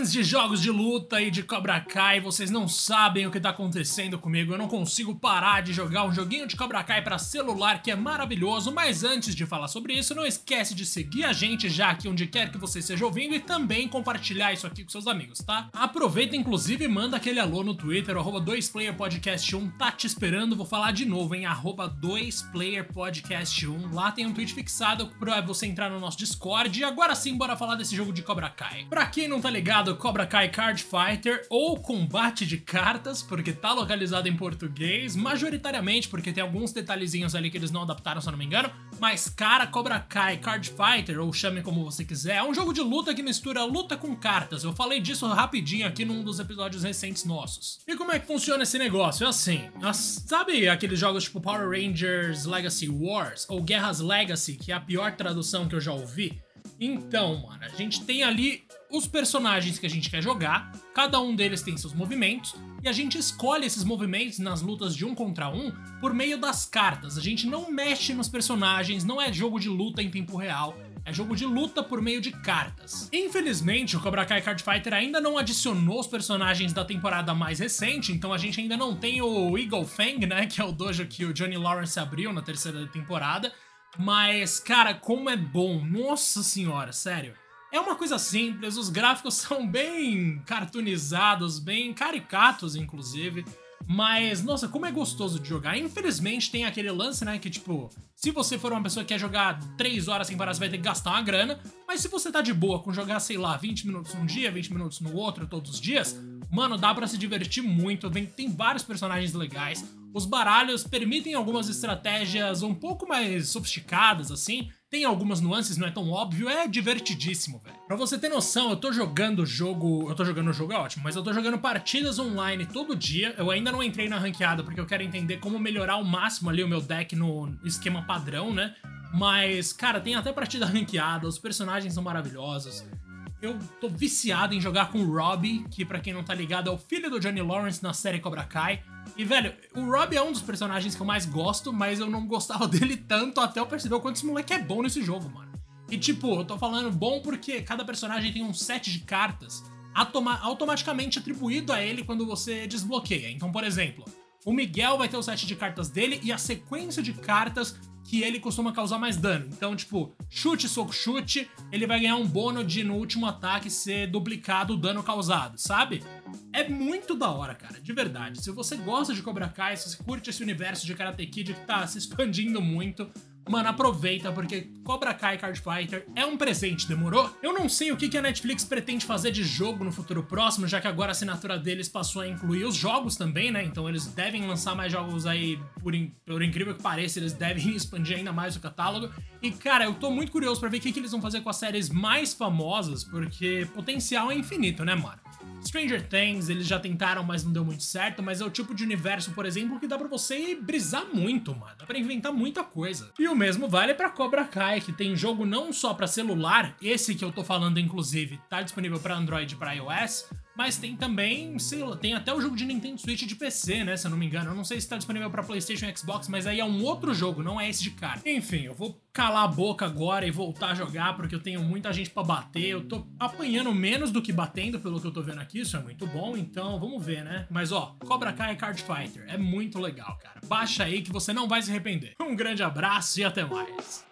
Fãs de jogos de luta e de Cobra Kai, vocês não sabem o que tá acontecendo comigo. Eu não consigo parar de jogar um joguinho de Cobra Kai para celular que é maravilhoso. Mas antes de falar sobre isso, não esquece de seguir a gente já aqui onde quer que você esteja ouvindo e também compartilhar isso aqui com seus amigos, tá? Aproveita inclusive e manda aquele alô no Twitter, arroba 2playerpodcast1, tá te esperando. Vou falar de novo, em arroba 2playerpodcast1. Lá tem um tweet fixado pra você entrar no nosso Discord. E agora sim, bora falar desse jogo de Cobra Kai. Pra quem não tá ligado, ligado Cobra Kai Card Fighter ou Combate de Cartas, porque tá localizado em português, majoritariamente porque tem alguns detalhezinhos ali que eles não adaptaram, se eu não me engano. Mas, cara, Cobra Kai Card Fighter, ou chame como você quiser, é um jogo de luta que mistura luta com cartas. Eu falei disso rapidinho aqui num dos episódios recentes nossos. E como é que funciona esse negócio? É assim, sabe aqueles jogos tipo Power Rangers Legacy Wars ou Guerras Legacy, que é a pior tradução que eu já ouvi? Então, mano, a gente tem ali os personagens que a gente quer jogar, cada um deles tem seus movimentos, e a gente escolhe esses movimentos nas lutas de um contra um por meio das cartas. A gente não mexe nos personagens, não é jogo de luta em tempo real. É jogo de luta por meio de cartas. Infelizmente, o Cobra Kai Card Fighter ainda não adicionou os personagens da temporada mais recente, então a gente ainda não tem o Eagle Fang, né? Que é o dojo que o Johnny Lawrence abriu na terceira temporada. Mas, cara, como é bom! Nossa senhora, sério. É uma coisa simples, os gráficos são bem cartoonizados, bem caricatos, inclusive. Mas, nossa, como é gostoso de jogar. Infelizmente tem aquele lance, né? Que tipo, se você for uma pessoa que quer jogar 3 horas sem parar, você vai ter que gastar uma grana. Mas se você tá de boa com jogar, sei lá, 20 minutos num dia, 20 minutos no outro, todos os dias, mano, dá para se divertir muito. Tem, tem vários personagens legais. Os baralhos permitem algumas estratégias um pouco mais sofisticadas, assim. Tem algumas nuances, não é tão óbvio, é divertidíssimo, velho. Pra você ter noção, eu tô jogando jogo. Eu tô jogando o jogo, é ótimo, mas eu tô jogando partidas online todo dia. Eu ainda não entrei na ranqueada porque eu quero entender como melhorar ao máximo ali o meu deck no esquema padrão, né? Mas, cara, tem até partida ranqueada, os personagens são maravilhosos. Eu tô viciado em jogar com o Robbie, que para quem não tá ligado é o filho do Johnny Lawrence na série Cobra Kai. E, velho, o Robbie é um dos personagens que eu mais gosto, mas eu não gostava dele tanto até eu perceber o quanto esse moleque é bom nesse jogo, mano. E, tipo, eu tô falando bom porque cada personagem tem um set de cartas automaticamente atribuído a ele quando você desbloqueia. Então, por exemplo, o Miguel vai ter o set de cartas dele e a sequência de cartas que ele costuma causar mais dano. Então, tipo, chute, soco, chute, ele vai ganhar um bônus de no último ataque ser duplicado o dano causado, sabe? É muito da hora, cara, de verdade. Se você gosta de Cobra Kai, se você curte esse universo de Karate Kid que tá se expandindo muito, Mano, aproveita, porque Cobra Kai Card Fighter é um presente, demorou? Eu não sei o que a Netflix pretende fazer de jogo no futuro próximo, já que agora a assinatura deles passou a incluir os jogos também, né? Então eles devem lançar mais jogos aí, por, in... por incrível que pareça, eles devem expandir ainda mais o catálogo. E, cara, eu tô muito curioso para ver o que, que eles vão fazer com as séries mais famosas, porque potencial é infinito, né, mano? Stranger Things, eles já tentaram, mas não deu muito certo, mas é o tipo de universo, por exemplo, que dá para você brisar muito, mano. Dá pra inventar muita coisa. E o mesmo vale para Cobra Kai, que tem jogo não só para celular, esse que eu tô falando, inclusive, tá disponível para Android e pra iOS, mas tem também, sei lá, tem até o jogo de Nintendo Switch de PC, né? Se eu não me engano. Eu não sei se tá disponível para PlayStation e Xbox, mas aí é um outro jogo, não é esse de cara. Enfim, eu vou calar a boca agora e voltar a jogar, porque eu tenho muita gente para bater. Eu tô apanhando menos do que batendo, pelo que eu tô vendo aqui. Isso é muito bom, então vamos ver, né? Mas ó, Cobra Kai Card Fighter é muito legal, cara. Baixa aí que você não vai se arrepender. Um grande abraço e até mais.